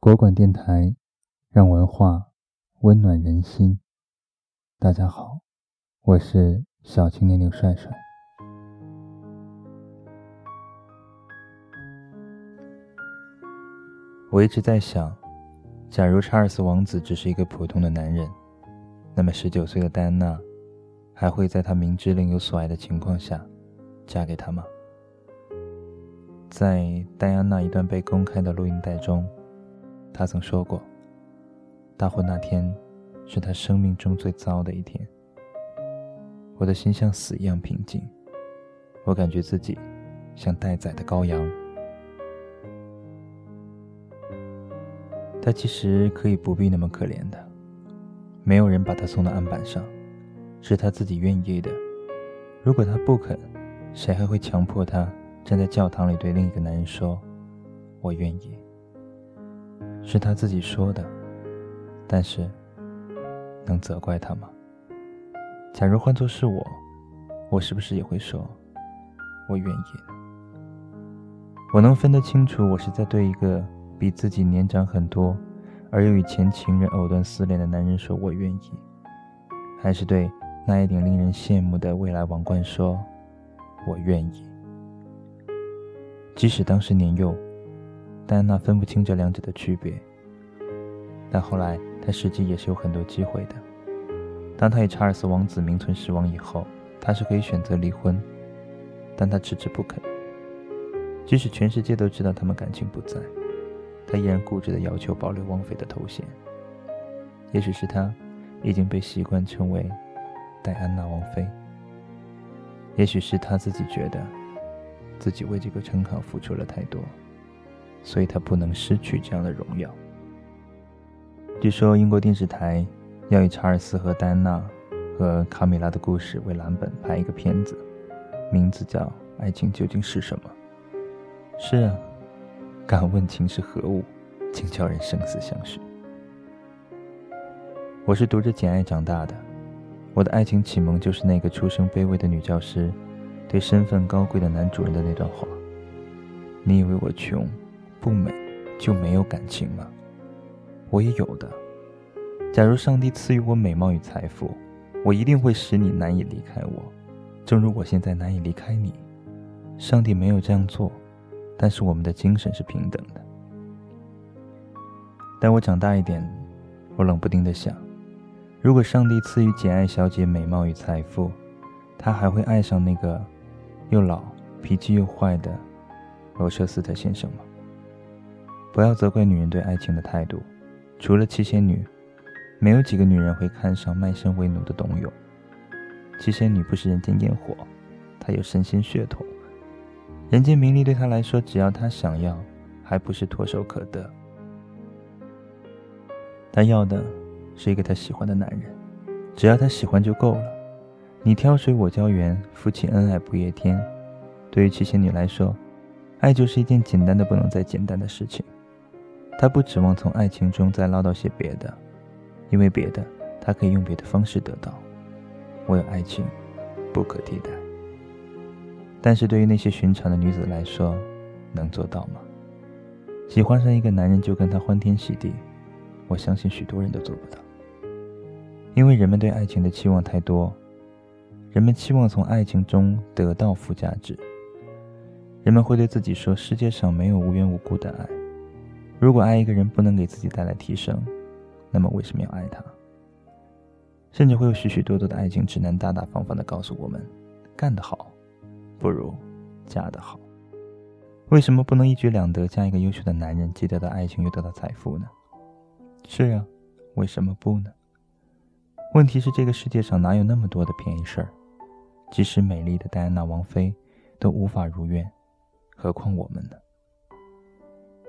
国馆电台，让文化温暖人心。大家好，我是小青年刘帅帅。我一直在想，假如查尔斯王子只是一个普通的男人，那么十九岁的戴安娜还会在他明知另有所爱的情况下嫁给他吗？在戴安娜一段被公开的录音带中，他曾说过：“大婚那天是他生命中最糟的一天。”我的心像死一样平静，我感觉自己像待宰的羔羊。他其实可以不必那么可怜的，没有人把他送到案板上，是他自己愿意的。如果他不肯，谁还会强迫他？站在教堂里对另一个男人说：“我愿意。”是他自己说的，但是能责怪他吗？假如换作是我，我是不是也会说：“我愿意？”我能分得清楚，我是在对一个比自己年长很多，而又与前情人藕断丝连的男人说“我愿意”，还是对那一顶令人羡慕的未来王冠说“我愿意”。即使当时年幼，戴安娜分不清这两者的区别。但后来，她实际也是有很多机会的。当她与查尔斯王子名存实亡以后，她是可以选择离婚，但她迟迟不肯。即使全世界都知道他们感情不在，她依然固执地要求保留王妃的头衔。也许是她已经被习惯称为戴安娜王妃，也许是她自己觉得。自己为这个称号付出了太多，所以他不能失去这样的荣耀。据说英国电视台要以查尔斯和戴安娜和卡米拉的故事为蓝本拍一个片子，名字叫《爱情究竟是什么》。是啊，敢问情是何物，竟叫人生死相许。我是读着《简爱》长大的，我的爱情启蒙就是那个出身卑微的女教师。对身份高贵的男主人的那段话：“你以为我穷、不美就没有感情吗？我也有的。假如上帝赐予我美貌与财富，我一定会使你难以离开我，正如我现在难以离开你。上帝没有这样做，但是我们的精神是平等的。待我长大一点，我冷不丁的想：如果上帝赐予简爱小姐美貌与财富，她还会爱上那个？”又老、脾气又坏的罗彻斯特先生吗？不要责怪女人对爱情的态度。除了七仙女，没有几个女人会看上卖身为奴的董永。七仙女不是人间烟火，她有神仙血统。人间名利对她来说，只要她想要，还不是唾手可得。她要的是一个她喜欢的男人，只要她喜欢就够了。你挑水，我浇园，夫妻恩爱不夜天。对于七仙女来说，爱就是一件简单的不能再简单的事情。他不指望从爱情中再捞到些别的，因为别的他可以用别的方式得到。我有爱情，不可替代。但是对于那些寻常的女子来说，能做到吗？喜欢上一个男人就跟他欢天喜地，我相信许多人都做不到，因为人们对爱情的期望太多。人们期望从爱情中得到附加值。人们会对自己说：“世界上没有无缘无故的爱。如果爱一个人不能给自己带来提升，那么为什么要爱他？”甚至会有许许多多的爱情指南大大方方地告诉我们：“干得好，不如嫁得好。”为什么不能一举两得，嫁一个优秀的男人，既得到爱情又得到财富呢？是啊，为什么不呢？问题是，这个世界上哪有那么多的便宜事儿？即使美丽的戴安娜王妃都无法如愿，何况我们呢？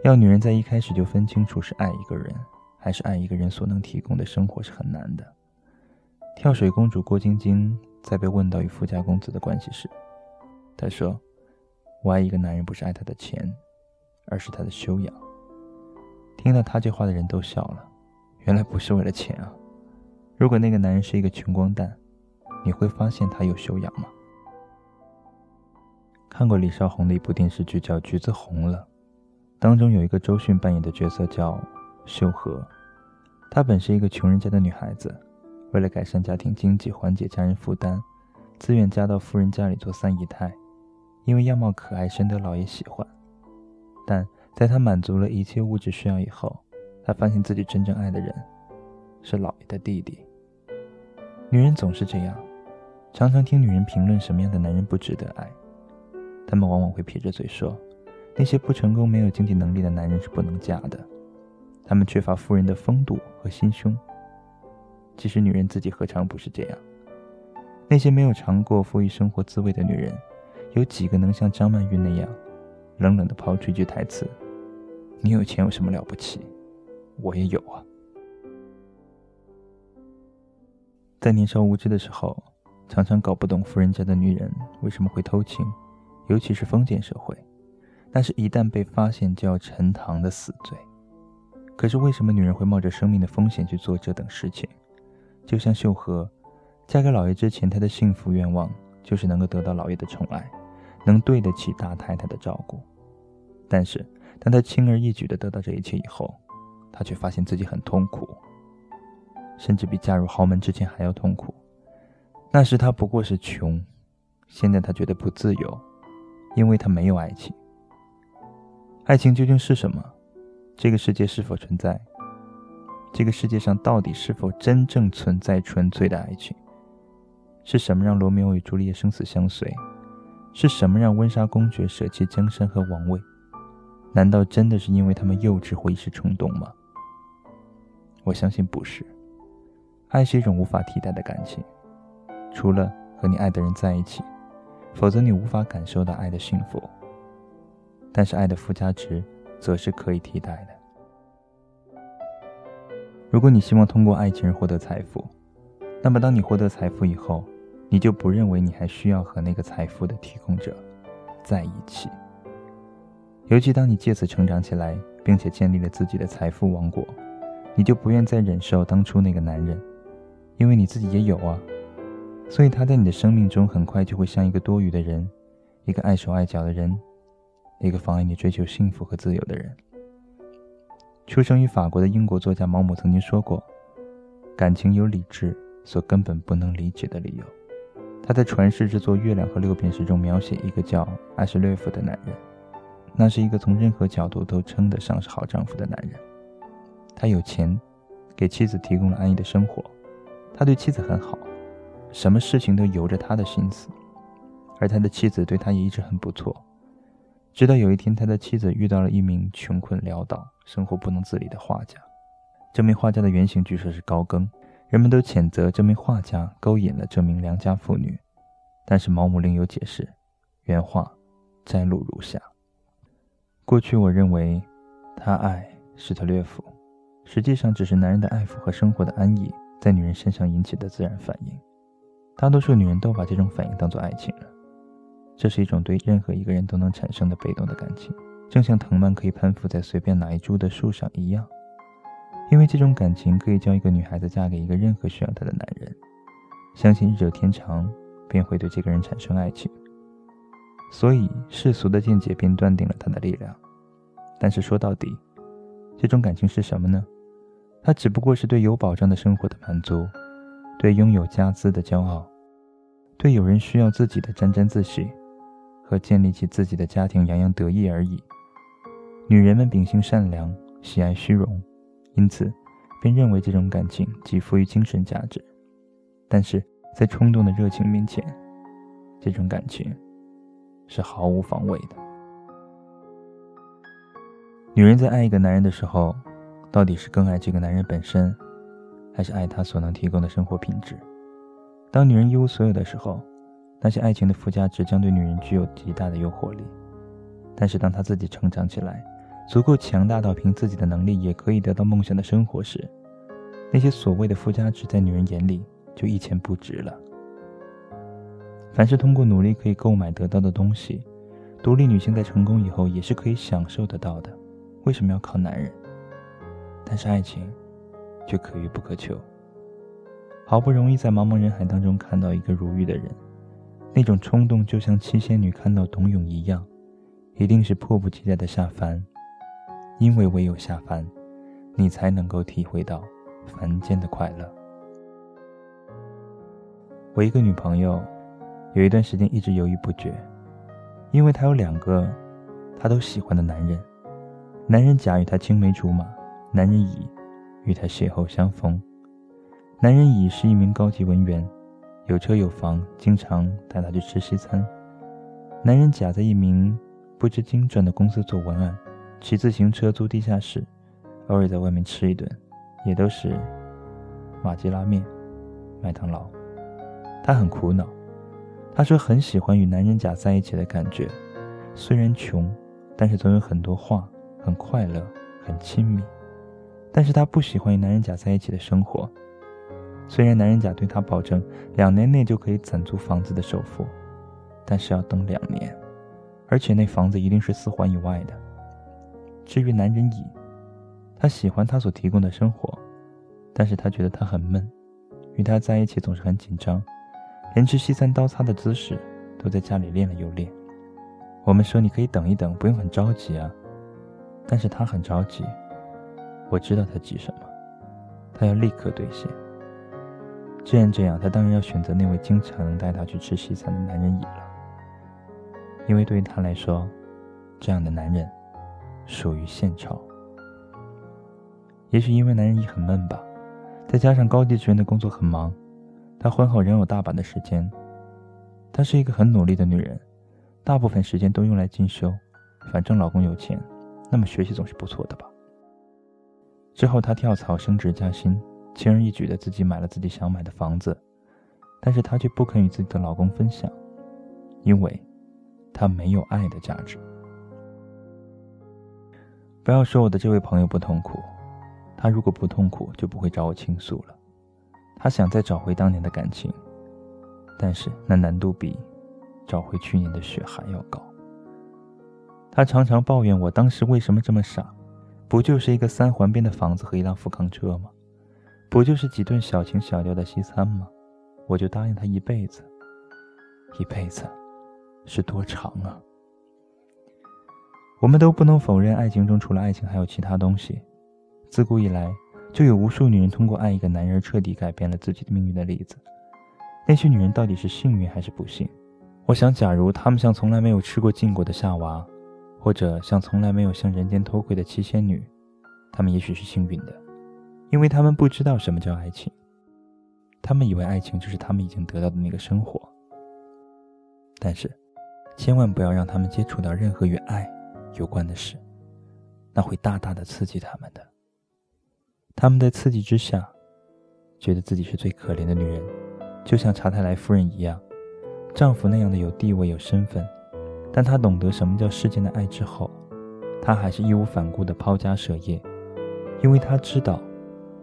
要女人在一开始就分清楚是爱一个人，还是爱一个人所能提供的生活是很难的。跳水公主郭晶晶在被问到与富家公子的关系时，她说：“我爱一个男人不是爱他的钱，而是他的修养。”听到她这话的人都笑了，原来不是为了钱啊！如果那个男人是一个穷光蛋。你会发现他有修养吗？看过李少红的一部电视剧叫《橘子红了》，当中有一个周迅扮演的角色叫秀禾。她本是一个穷人家的女孩子，为了改善家庭经济，缓解家人负担，自愿嫁到富人家里做三姨太。因为样貌可爱，深得老爷喜欢。但在她满足了一切物质需要以后，她发现自己真正爱的人是老爷的弟弟。女人总是这样，常常听女人评论什么样的男人不值得爱，他们往往会撇着嘴说，那些不成功、没有经济能力的男人是不能嫁的。他们缺乏富人的风度和心胸。其实女人自己何尝不是这样？那些没有尝过富裕生活滋味的女人，有几个能像张曼玉那样，冷冷地抛出一句台词：“你有钱有什么了不起？我也有啊。”在年少无知的时候，常常搞不懂富人家的女人为什么会偷情，尤其是封建社会，但是一旦被发现就要沉塘的死罪。可是为什么女人会冒着生命的风险去做这等事情？就像秀禾，嫁给老爷之前，她的幸福愿望就是能够得到老爷的宠爱，能对得起大太太的照顾。但是，当她轻而易举地得到这一切以后，她却发现自己很痛苦，甚至比嫁入豪门之前还要痛苦。那时她不过是穷，现在她觉得不自由，因为她没有爱情。爱情究竟是什么？这个世界是否存在？这个世界上到底是否真正存在纯粹的爱情？是什么让罗密欧与朱丽叶生死相随？是什么让温莎公爵舍弃江山和王位？难道真的是因为他们幼稚或一时冲动吗？我相信不是。爱是一种无法替代的感情，除了和你爱的人在一起，否则你无法感受到爱的幸福。但是爱的附加值。则是可以替代的。如果你希望通过爱情而获得财富，那么当你获得财富以后，你就不认为你还需要和那个财富的提供者在一起。尤其当你借此成长起来，并且建立了自己的财富王国，你就不愿再忍受当初那个男人，因为你自己也有啊。所以他在你的生命中很快就会像一个多余的人，一个碍手碍脚的人。一个妨碍你追求幸福和自由的人。出生于法国的英国作家毛姆曾经说过：“感情有理智所根本不能理解的理由。”他在传世之作《月亮和六便士》中描写一个叫阿什略夫的男人，那是一个从任何角度都称得上是好丈夫的男人。他有钱，给妻子提供了安逸的生活，他对妻子很好，什么事情都由着他的心思，而他的妻子对他也一直很不错。直到有一天，他的妻子遇到了一名穷困潦倒、生活不能自理的画家。这名画家的原型据说是高更，人们都谴责这名画家勾引了这名良家妇女。但是毛姆另有解释，原话摘录如下：过去我认为，他爱施特略夫，实际上只是男人的爱抚和生活的安逸在女人身上引起的自然反应。大多数女人都把这种反应当作爱情了。这是一种对任何一个人都能产生的被动的感情，正像藤蔓可以攀附在随便哪一株的树上一样。因为这种感情可以叫一个女孩子嫁给一个任何需要她的男人，相信日久天长便会对这个人产生爱情。所以世俗的见解便断定了他的力量。但是说到底，这种感情是什么呢？它只不过是对有保障的生活的满足，对拥有家资的骄傲，对有人需要自己的沾沾自喜。和建立起自己的家庭，洋洋得意而已。女人们秉性善良，喜爱虚荣，因此便认为这种感情极富于精神价值。但是在冲动的热情面前，这种感情是毫无防卫的。女人在爱一个男人的时候，到底是更爱这个男人本身，还是爱他所能提供的生活品质？当女人一无所有的时候，那些爱情的附加值将对女人具有极大的诱惑力，但是当她自己成长起来，足够强大到凭自己的能力也可以得到梦想的生活时，那些所谓的附加值在女人眼里就一钱不值了。凡是通过努力可以购买得到的东西，独立女性在成功以后也是可以享受得到的。为什么要靠男人？但是爱情，却可遇不可求。好不容易在茫茫人海当中看到一个如玉的人。那种冲动就像七仙女看到董永一样，一定是迫不及待的下凡，因为唯有下凡，你才能够体会到凡间的快乐。我一个女朋友，有一段时间一直犹豫不决，因为她有两个她都喜欢的男人。男人甲与她青梅竹马，男人乙与她邂逅相逢。男人乙是一名高级文员，有车有房，经常带她去吃西餐。男人甲在一名不知经传的公司做文案，骑自行车租地下室。偶尔在外面吃一顿，也都是马吉拉面、麦当劳。他很苦恼，他说很喜欢与男人甲在一起的感觉，虽然穷，但是总有很多话，很快乐，很亲密。但是他不喜欢与男人甲在一起的生活，虽然男人甲对他保证两年内就可以攒足房子的首付，但是要等两年，而且那房子一定是四环以外的。至于男人乙。他喜欢他所提供的生活，但是他觉得他很闷，与他在一起总是很紧张，连吃西餐刀叉的姿势都在家里练了又练。我们说你可以等一等，不用很着急啊，但是他很着急，我知道他急什么，他要立刻兑现。既然这样，他当然要选择那位经常能带他去吃西餐的男人乙了，因为对于他来说，这样的男人属于现钞。也许因为男人乙很闷吧，再加上高级职员的工作很忙，她婚后仍有大把的时间。她是一个很努力的女人，大部分时间都用来进修。反正老公有钱，那么学习总是不错的吧。之后她跳槽升职加薪，轻而易举的自己买了自己想买的房子，但是她却不肯与自己的老公分享，因为她没有爱的价值。不要说我的这位朋友不痛苦。他如果不痛苦，就不会找我倾诉了。他想再找回当年的感情，但是那难度比找回去年的雪还要高。他常常抱怨我当时为什么这么傻，不就是一个三环边的房子和一辆富康车吗？不就是几顿小情小调的西餐吗？我就答应他一辈子。一辈子是多长啊？我们都不能否认，爱情中除了爱情还有其他东西。自古以来，就有无数女人通过爱一个男人彻底改变了自己的命运的例子。那些女人到底是幸运还是不幸？我想，假如她们像从来没有吃过禁果的夏娃，或者像从来没有向人间偷窥的七仙女，她们也许是幸运的，因为他们不知道什么叫爱情。他们以为爱情就是他们已经得到的那个生活。但是，千万不要让他们接触到任何与爱有关的事，那会大大的刺激他们的。他们在刺激之下，觉得自己是最可怜的女人，就像查泰莱夫人一样，丈夫那样的有地位有身份，但她懂得什么叫世间的爱之后，她还是义无反顾的抛家舍业，因为她知道，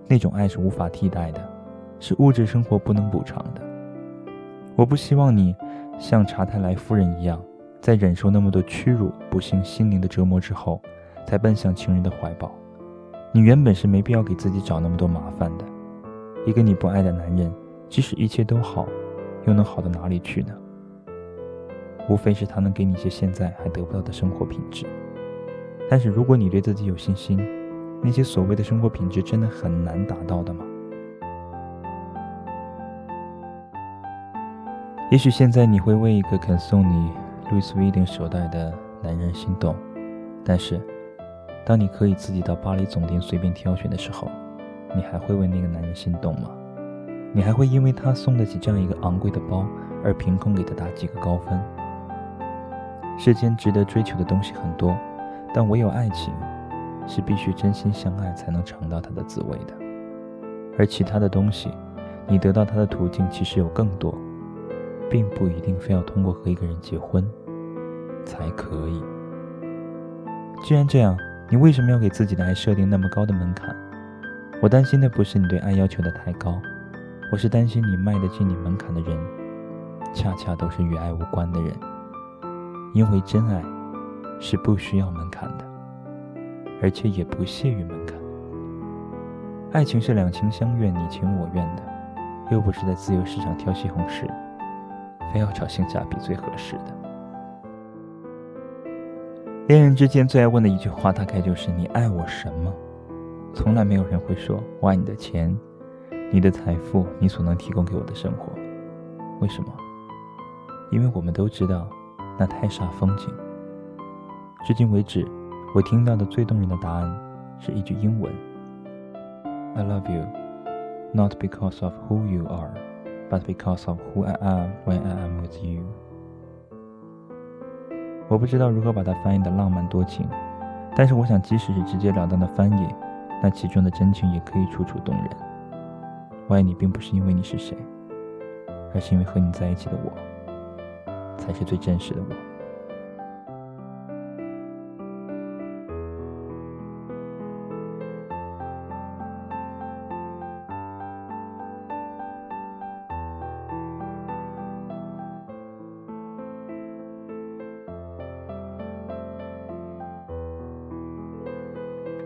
那种爱是无法替代的，是物质生活不能补偿的。我不希望你像查泰莱夫人一样，在忍受那么多屈辱、不幸、心灵的折磨之后，才奔向情人的怀抱。你原本是没必要给自己找那么多麻烦的。一个你不爱的男人，即使一切都好，又能好到哪里去呢？无非是他能给你一些现在还得不到的生活品质。但是如果你对自己有信心，那些所谓的生活品质真的很难达到的吗？也许现在你会为一个肯送你 Louis Vuitton 手袋的男人心动，但是。当你可以自己到巴黎总店随便挑选的时候，你还会为那个男人心动吗？你还会因为他送得起这样一个昂贵的包而凭空给他打几个高分？世间值得追求的东西很多，但唯有爱情是必须真心相爱才能尝到它的滋味的。而其他的东西，你得到它的途径其实有更多，并不一定非要通过和一个人结婚才可以。既然这样。你为什么要给自己的爱设定那么高的门槛？我担心的不是你对爱要求的太高，我是担心你迈得进你门槛的人，恰恰都是与爱无关的人。因为真爱是不需要门槛的，而且也不屑于门槛。爱情是两情相悦，你情我愿的，又不是在自由市场挑西红柿，非要找性价比最合适的。恋人之间最爱问的一句话，大概就是“你爱我什么？”从来没有人会说我爱你的钱，你的财富，你所能提供给我的生活。为什么？因为我们都知道，那太煞风景。至今为止，我听到的最动人的答案是一句英文：“I love you, not because of who you are, but because of who I am when I am with you。”我不知道如何把它翻译的浪漫多情，但是我想，即使是直截了当的翻译，那其中的真情也可以楚楚动人。我爱你，并不是因为你是谁，而是因为和你在一起的我。才是最真实的我。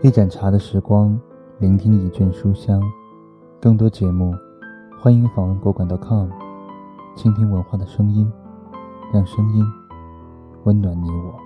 一盏茶的时光，聆听一卷书香。更多节目，欢迎访问国馆 .com，倾听文化的声音。让声音温暖你我。